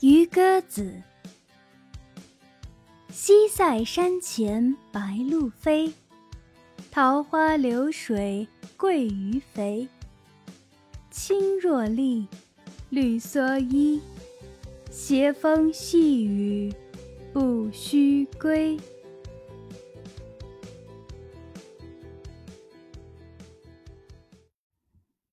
渔歌子西塞山前白鹭飞桃花流水鳜鱼肥青箬笠绿蓑衣斜风细雨不须归。